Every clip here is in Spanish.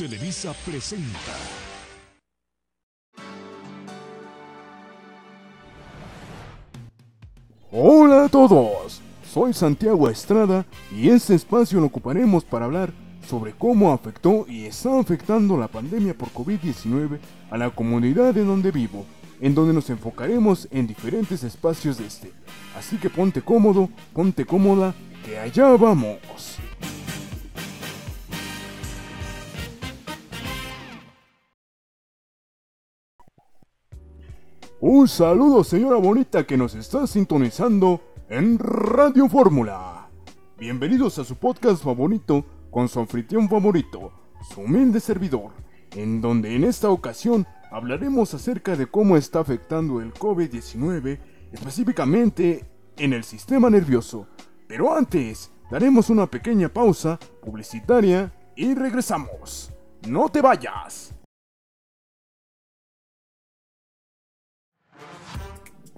Televisa presenta. Hola a todos, soy Santiago Estrada y este espacio lo ocuparemos para hablar sobre cómo afectó y está afectando la pandemia por COVID-19 a la comunidad en donde vivo, en donde nos enfocaremos en diferentes espacios de este. Así que ponte cómodo, ponte cómoda, que allá vamos. Un saludo señora bonita que nos está sintonizando en Radio Fórmula. Bienvenidos a su podcast favorito con su anfitrión favorito, su humilde servidor, en donde en esta ocasión hablaremos acerca de cómo está afectando el COVID-19 específicamente en el sistema nervioso. Pero antes, daremos una pequeña pausa publicitaria y regresamos. No te vayas.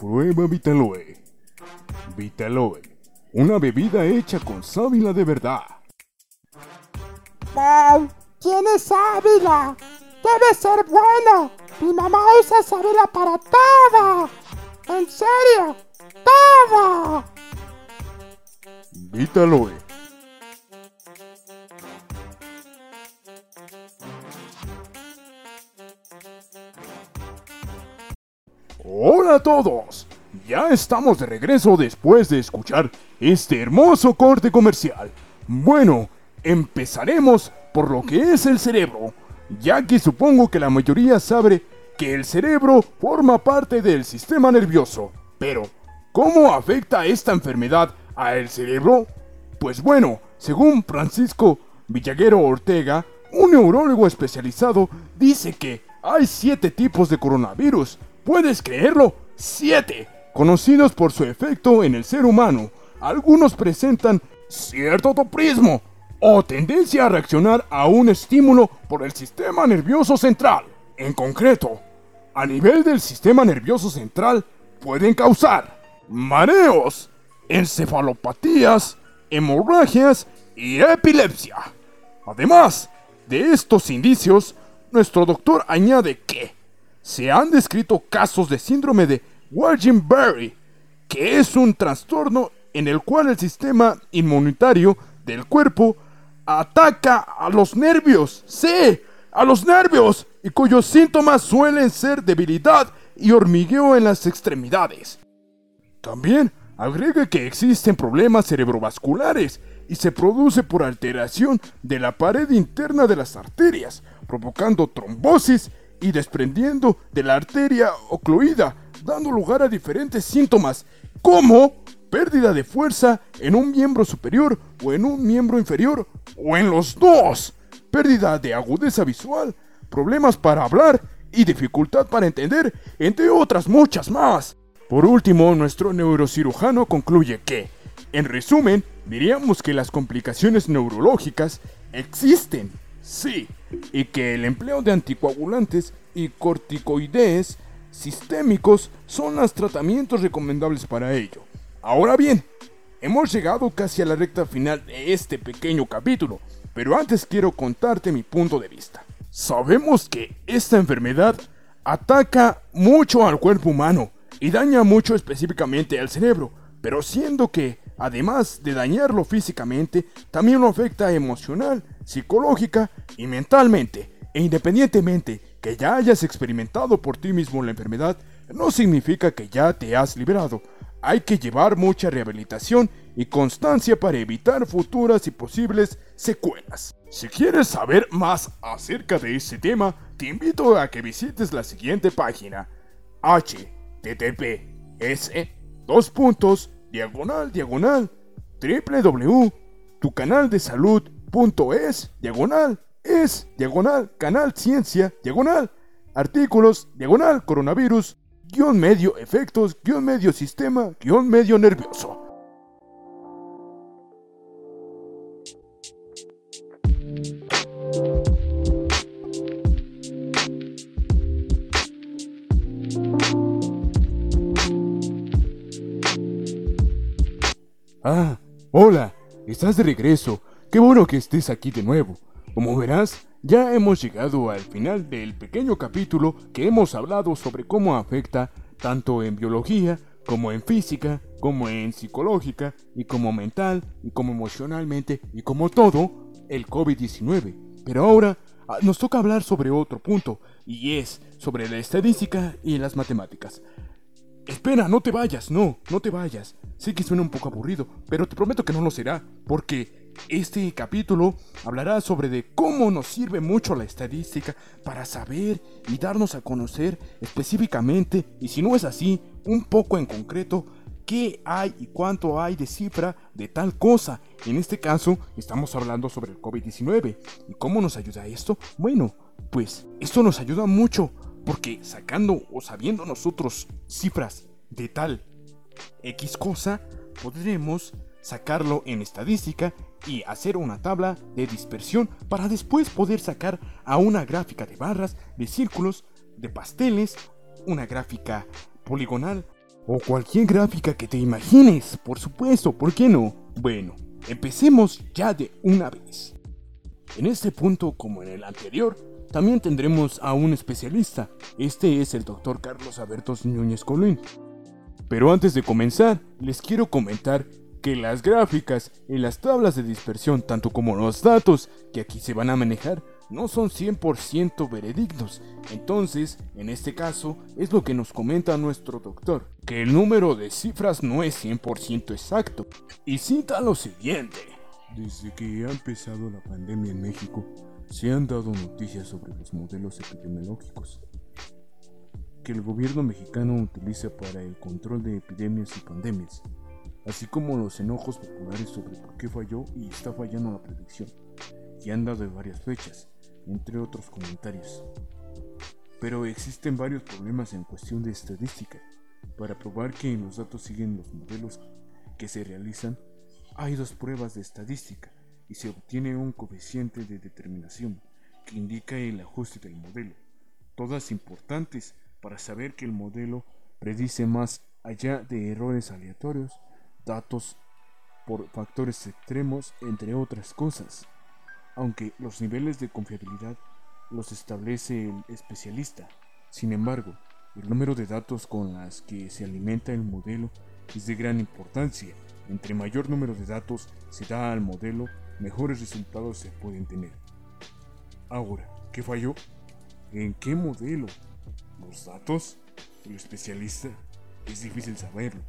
Prueba Vitaloe. Vitaloe, una bebida hecha con sábila de verdad. ¡Wow! ¿Quién es Ávila? Debe ser bueno. Mi mamá usa sábila para todo. En serio, todo. Vitaloe. A todos. Ya estamos de regreso después de escuchar este hermoso corte comercial. Bueno, empezaremos por lo que es el cerebro, ya que supongo que la mayoría sabe que el cerebro forma parte del sistema nervioso. Pero, ¿cómo afecta esta enfermedad al cerebro? Pues bueno, según Francisco Villaguero Ortega, un neurólogo especializado dice que hay siete tipos de coronavirus. ¿Puedes creerlo? ¡Siete! Conocidos por su efecto en el ser humano. Algunos presentan cierto toprismo o tendencia a reaccionar a un estímulo por el sistema nervioso central. En concreto, a nivel del sistema nervioso central pueden causar mareos, encefalopatías, hemorragias y epilepsia. Además de estos indicios, nuestro doctor añade que se han descrito casos de síndrome de Berry, que es un trastorno en el cual el sistema inmunitario del cuerpo ataca a los nervios, sí, a los nervios, y cuyos síntomas suelen ser debilidad y hormigueo en las extremidades. También agrega que existen problemas cerebrovasculares y se produce por alteración de la pared interna de las arterias, provocando trombosis y desprendiendo de la arteria ocluida, dando lugar a diferentes síntomas, como pérdida de fuerza en un miembro superior o en un miembro inferior, o en los dos, pérdida de agudeza visual, problemas para hablar y dificultad para entender, entre otras muchas más. Por último, nuestro neurocirujano concluye que, en resumen, diríamos que las complicaciones neurológicas existen, sí, y que el empleo de anticoagulantes y corticoides sistémicos son los tratamientos recomendables para ello. Ahora bien, hemos llegado casi a la recta final de este pequeño capítulo, pero antes quiero contarte mi punto de vista. Sabemos que esta enfermedad ataca mucho al cuerpo humano y daña mucho específicamente al cerebro, pero siendo que, además de dañarlo físicamente, también lo afecta emocional, psicológica y mentalmente, e independientemente que ya hayas experimentado por ti mismo la enfermedad, no significa que ya te has liberado. Hay que llevar mucha rehabilitación y constancia para evitar futuras y posibles secuelas. Si quieres saber más acerca de este tema, te invito a que visites la siguiente página https dos puntos diagonal diagonal www.tucanaldesalud.es diagonal es diagonal canal ciencia diagonal artículos diagonal coronavirus guion medio efectos guion medio sistema guion medio nervioso. Ah, hola, estás de regreso. Qué bueno que estés aquí de nuevo. Como verás, ya hemos llegado al final del pequeño capítulo que hemos hablado sobre cómo afecta tanto en biología como en física, como en psicológica y como mental y como emocionalmente y como todo el COVID-19. Pero ahora ah, nos toca hablar sobre otro punto y es sobre la estadística y las matemáticas. Espera, no te vayas, no, no te vayas. Sé que suena un poco aburrido, pero te prometo que no lo será, porque este capítulo hablará sobre de cómo nos sirve mucho la estadística para saber y darnos a conocer específicamente, y si no es así, un poco en concreto, qué hay y cuánto hay de cifra de tal cosa. En este caso, estamos hablando sobre el COVID-19. ¿Y cómo nos ayuda esto? Bueno, pues esto nos ayuda mucho porque sacando o sabiendo nosotros cifras de tal X cosa, podremos sacarlo en estadística y hacer una tabla de dispersión para después poder sacar a una gráfica de barras, de círculos, de pasteles, una gráfica poligonal o cualquier gráfica que te imagines, por supuesto, ¿por qué no? Bueno, empecemos ya de una vez. En este punto, como en el anterior, también tendremos a un especialista. Este es el doctor Carlos Albertos Núñez Colín. Pero antes de comenzar, les quiero comentar que las gráficas y las tablas de dispersión, tanto como los datos que aquí se van a manejar, no son 100% veredictos. Entonces, en este caso, es lo que nos comenta nuestro doctor, que el número de cifras no es 100% exacto. Y cita lo siguiente. Desde que ha empezado la pandemia en México, se han dado noticias sobre los modelos epidemiológicos que el gobierno mexicano utiliza para el control de epidemias y pandemias, así como los enojos populares sobre por qué falló y está fallando la predicción, que han dado varias fechas, entre otros comentarios. Pero existen varios problemas en cuestión de estadística. Para probar que los datos siguen los modelos que se realizan, hay dos pruebas de estadística y se obtiene un coeficiente de determinación que indica el ajuste del modelo, todas importantes para saber que el modelo predice más allá de errores aleatorios, datos por factores extremos, entre otras cosas aunque los niveles de confiabilidad los establece el especialista. Sin embargo, el número de datos con las que se alimenta el modelo es de gran importancia. Entre mayor número de datos se da al modelo, mejores resultados se pueden tener. Ahora, ¿qué falló? ¿En qué modelo? ¿Los datos? ¿El especialista? Es difícil saberlo,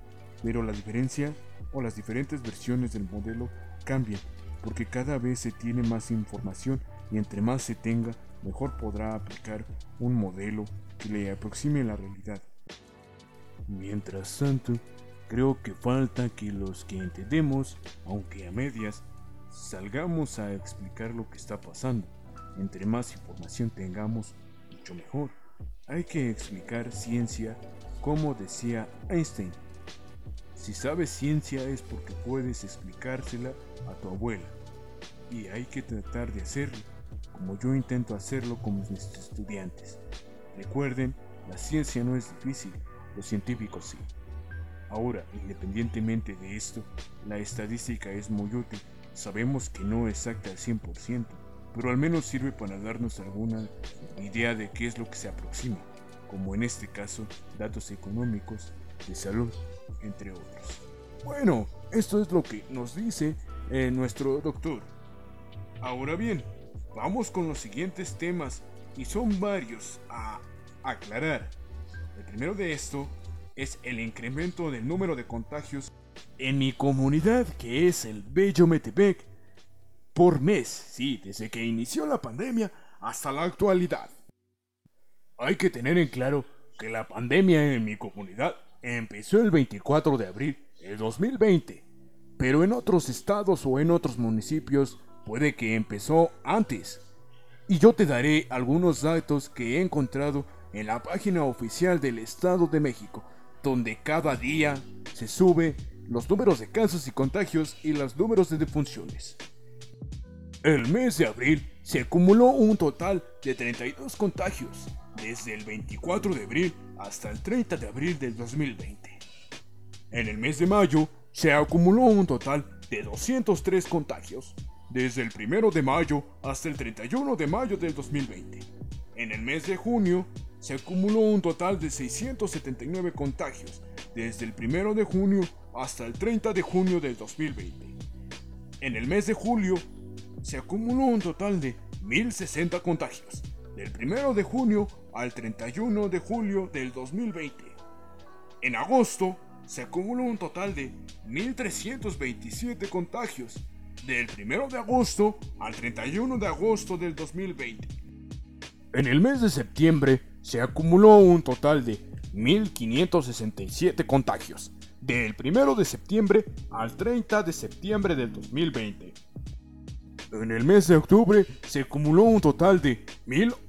pero la diferencia o las diferentes versiones del modelo cambian porque cada vez se tiene más información y entre más se tenga, mejor podrá aplicar un modelo que le aproxime la realidad. Mientras tanto, creo que falta que los que entendemos, aunque a medias, salgamos a explicar lo que está pasando. Entre más información tengamos, mucho mejor. Hay que explicar ciencia como decía Einstein. Si sabes ciencia es porque puedes explicársela a tu abuela. Y hay que tratar de hacerlo, como yo intento hacerlo con mis estudiantes. Recuerden, la ciencia no es difícil, los científicos sí. Ahora, independientemente de esto, la estadística es muy útil. Sabemos que no exacta al 100%, pero al menos sirve para darnos alguna idea de qué es lo que se aproxima, como en este caso, datos económicos, de salud, entre otros. Bueno, esto es lo que nos dice eh, nuestro doctor. Ahora bien, vamos con los siguientes temas y son varios a aclarar. El primero de esto es el incremento del número de contagios en mi comunidad que es el Bello Metepec por mes, sí, desde que inició la pandemia hasta la actualidad. Hay que tener en claro que la pandemia en mi comunidad empezó el 24 de abril de 2020, pero en otros estados o en otros municipios puede que empezó antes. Y yo te daré algunos datos que he encontrado en la página oficial del Estado de México, donde cada día se sube los números de casos y contagios y los números de defunciones. El mes de abril se acumuló un total de 32 contagios, desde el 24 de abril hasta el 30 de abril del 2020. En el mes de mayo se acumuló un total de 203 contagios, desde el 1 de mayo hasta el 31 de mayo del 2020. En el mes de junio se acumuló un total de 679 contagios desde el 1 de junio hasta el 30 de junio del 2020. En el mes de julio se acumuló un total de 1060 contagios del 1 de junio al 31 de julio del 2020. En agosto se acumuló un total de 1.327 contagios del 1 de agosto al 31 de agosto del 2020. En el mes de septiembre se acumuló un total de 1.567 contagios del 1 de septiembre al 30 de septiembre del 2020. En el mes de octubre se acumuló un total de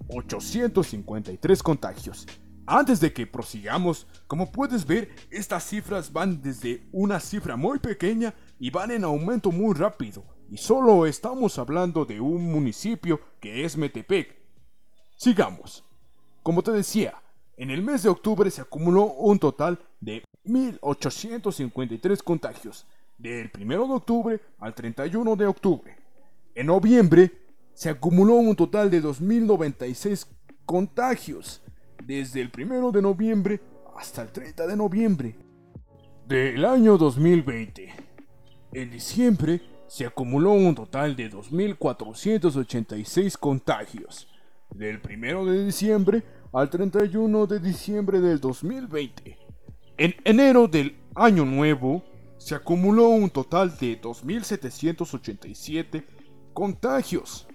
1.853 contagios. Antes de que prosigamos, como puedes ver, estas cifras van desde una cifra muy pequeña y van en aumento muy rápido. Y solo estamos hablando de un municipio que es Metepec. Sigamos. Como te decía, en el mes de octubre se acumuló un total de 1.853 contagios, del 1 de octubre al 31 de octubre. En noviembre se acumuló un total de 2.096 contagios, desde el 1 de noviembre hasta el 30 de noviembre del año 2020. En diciembre se acumuló un total de 2.486 contagios, del 1 de diciembre al 31 de diciembre del 2020. En enero del año nuevo se acumuló un total de 2.787 contagios,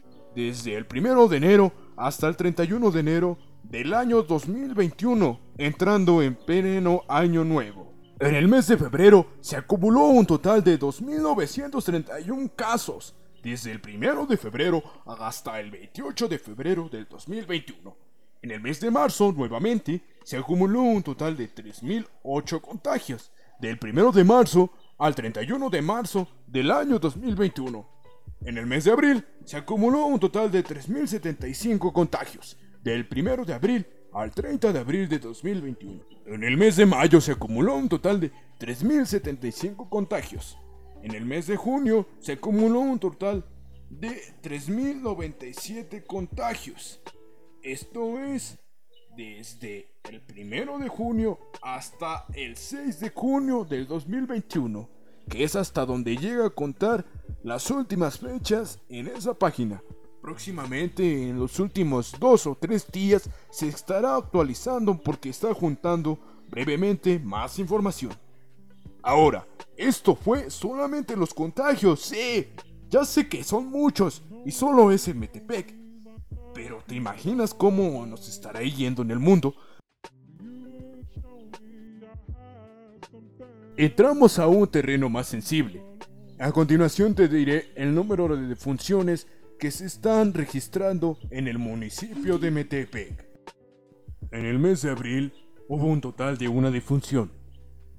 desde el 1 de enero hasta el 31 de enero del año 2021, entrando en pleno año nuevo. En el mes de febrero se acumuló un total de 2.931 casos, desde el 1 de febrero hasta el 28 de febrero del 2021. En el mes de marzo, nuevamente, se acumuló un total de 3.008 contagios, del 1 de marzo al 31 de marzo del año 2021. En el mes de abril se acumuló un total de 3.075 contagios, del 1 de abril al 30 de abril de 2021. En el mes de mayo se acumuló un total de 3.075 contagios. En el mes de junio se acumuló un total de 3.097 contagios. Esto es desde el 1 de junio hasta el 6 de junio del 2021 que es hasta donde llega a contar las últimas fechas en esa página. Próximamente, en los últimos dos o tres días, se estará actualizando porque está juntando brevemente más información. Ahora, esto fue solamente los contagios, sí. Ya sé que son muchos y solo es el Metepec. Pero ¿te imaginas cómo nos estará yendo en el mundo Entramos a un terreno más sensible. A continuación te diré el número de defunciones que se están registrando en el municipio de Metepec. En el mes de abril hubo un total de una defunción.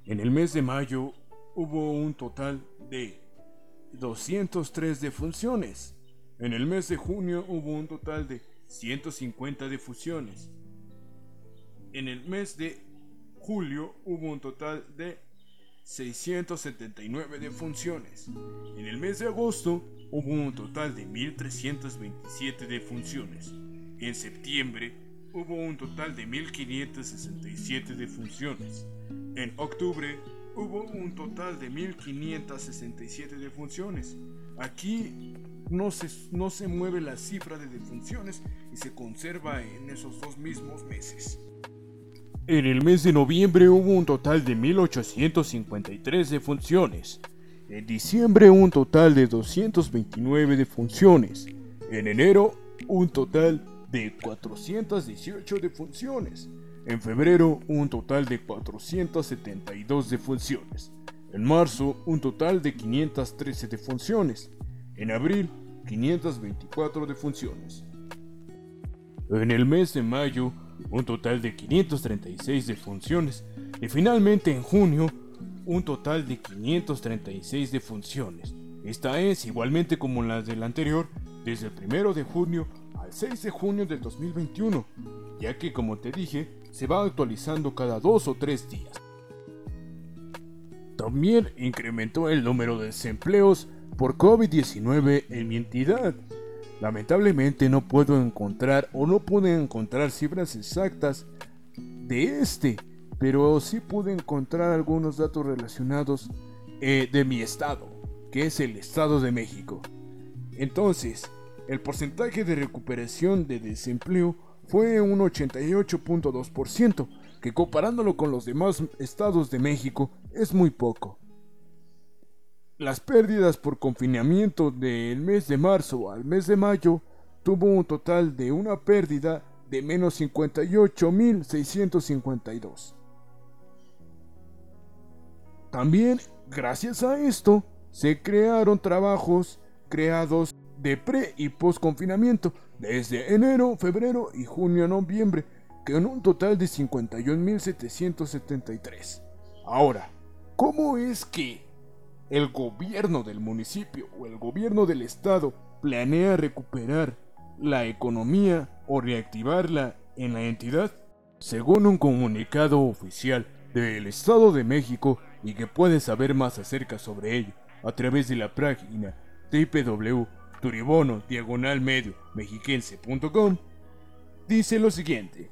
En el mes de mayo hubo un total de 203 defunciones. En el mes de junio hubo un total de 150 defunciones. En el mes de julio hubo un total de 679 defunciones. En el mes de agosto hubo un total de 1.327 defunciones. En septiembre hubo un total de 1.567 defunciones. En octubre hubo un total de 1.567 defunciones. Aquí no se, no se mueve la cifra de defunciones y se conserva en esos dos mismos meses. En el mes de noviembre hubo un total de 1.853 defunciones. En diciembre un total de 229 defunciones. En enero un total de 418 defunciones. En febrero un total de 472 defunciones. En marzo un total de 513 defunciones. En abril 524 defunciones. En el mes de mayo un total de 536 defunciones y finalmente en junio un total de 536 defunciones. Esta es igualmente como la del anterior, desde el 1 de junio al 6 de junio del 2021, ya que como te dije, se va actualizando cada dos o tres días. También incrementó el número de desempleos por COVID-19 en mi entidad. Lamentablemente no puedo encontrar o no pude encontrar cifras exactas de este, pero sí pude encontrar algunos datos relacionados eh, de mi estado, que es el Estado de México. Entonces, el porcentaje de recuperación de desempleo fue un 88.2%, que comparándolo con los demás estados de México es muy poco. Las pérdidas por confinamiento del mes de marzo al mes de mayo tuvo un total de una pérdida de menos 58.652. También, gracias a esto, se crearon trabajos creados de pre y post confinamiento desde enero, febrero y junio a noviembre, con un total de 51.773. Ahora, ¿cómo es que el gobierno del municipio o el gobierno del estado planea recuperar la economía o reactivarla en la entidad? Según un comunicado oficial del Estado de México y que puedes saber más acerca sobre ello a través de la página www.turibono diagonal medio mexiquense.com, dice lo siguiente.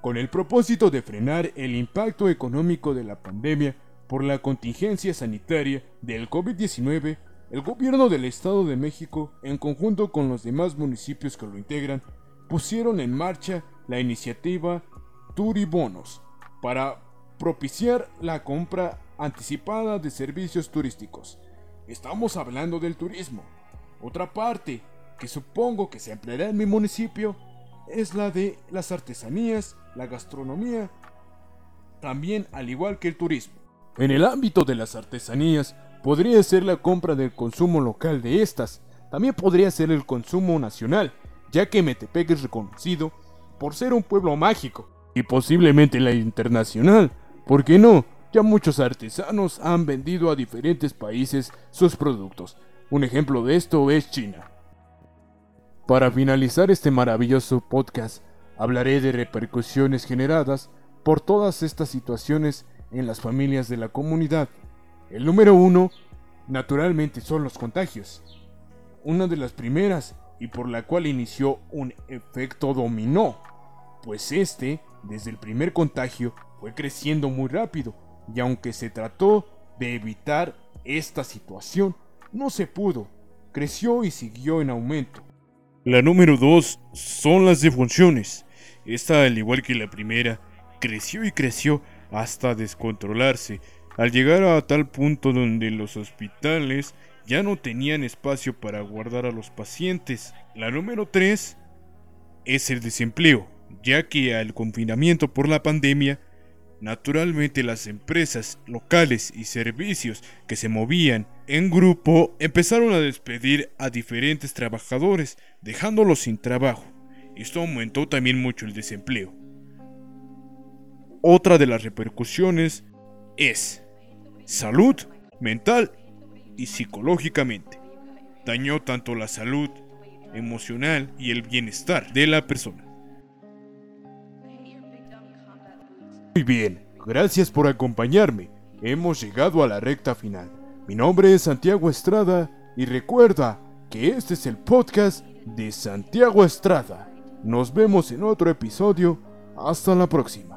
Con el propósito de frenar el impacto económico de la pandemia por la contingencia sanitaria del COVID-19, el gobierno del Estado de México, en conjunto con los demás municipios que lo integran, pusieron en marcha la iniciativa Turibonos para propiciar la compra anticipada de servicios turísticos. Estamos hablando del turismo. Otra parte que supongo que se empleará en mi municipio es la de las artesanías, la gastronomía, también al igual que el turismo. En el ámbito de las artesanías, podría ser la compra del consumo local de estas, también podría ser el consumo nacional, ya que Metepec es reconocido por ser un pueblo mágico, y posiblemente la internacional, ¿por qué no? Ya muchos artesanos han vendido a diferentes países sus productos. Un ejemplo de esto es China. Para finalizar este maravilloso podcast, hablaré de repercusiones generadas por todas estas situaciones en las familias de la comunidad. El número uno, naturalmente, son los contagios. Una de las primeras y por la cual inició un efecto dominó, pues este, desde el primer contagio, fue creciendo muy rápido y aunque se trató de evitar esta situación, no se pudo, creció y siguió en aumento. La número 2 son las defunciones. Esta, al igual que la primera, creció y creció hasta descontrolarse, al llegar a tal punto donde los hospitales ya no tenían espacio para guardar a los pacientes. La número 3 es el desempleo, ya que al confinamiento por la pandemia Naturalmente las empresas locales y servicios que se movían en grupo empezaron a despedir a diferentes trabajadores, dejándolos sin trabajo. Esto aumentó también mucho el desempleo. Otra de las repercusiones es salud mental y psicológicamente. Dañó tanto la salud emocional y el bienestar de la persona. Muy bien, gracias por acompañarme. Hemos llegado a la recta final. Mi nombre es Santiago Estrada y recuerda que este es el podcast de Santiago Estrada. Nos vemos en otro episodio. Hasta la próxima.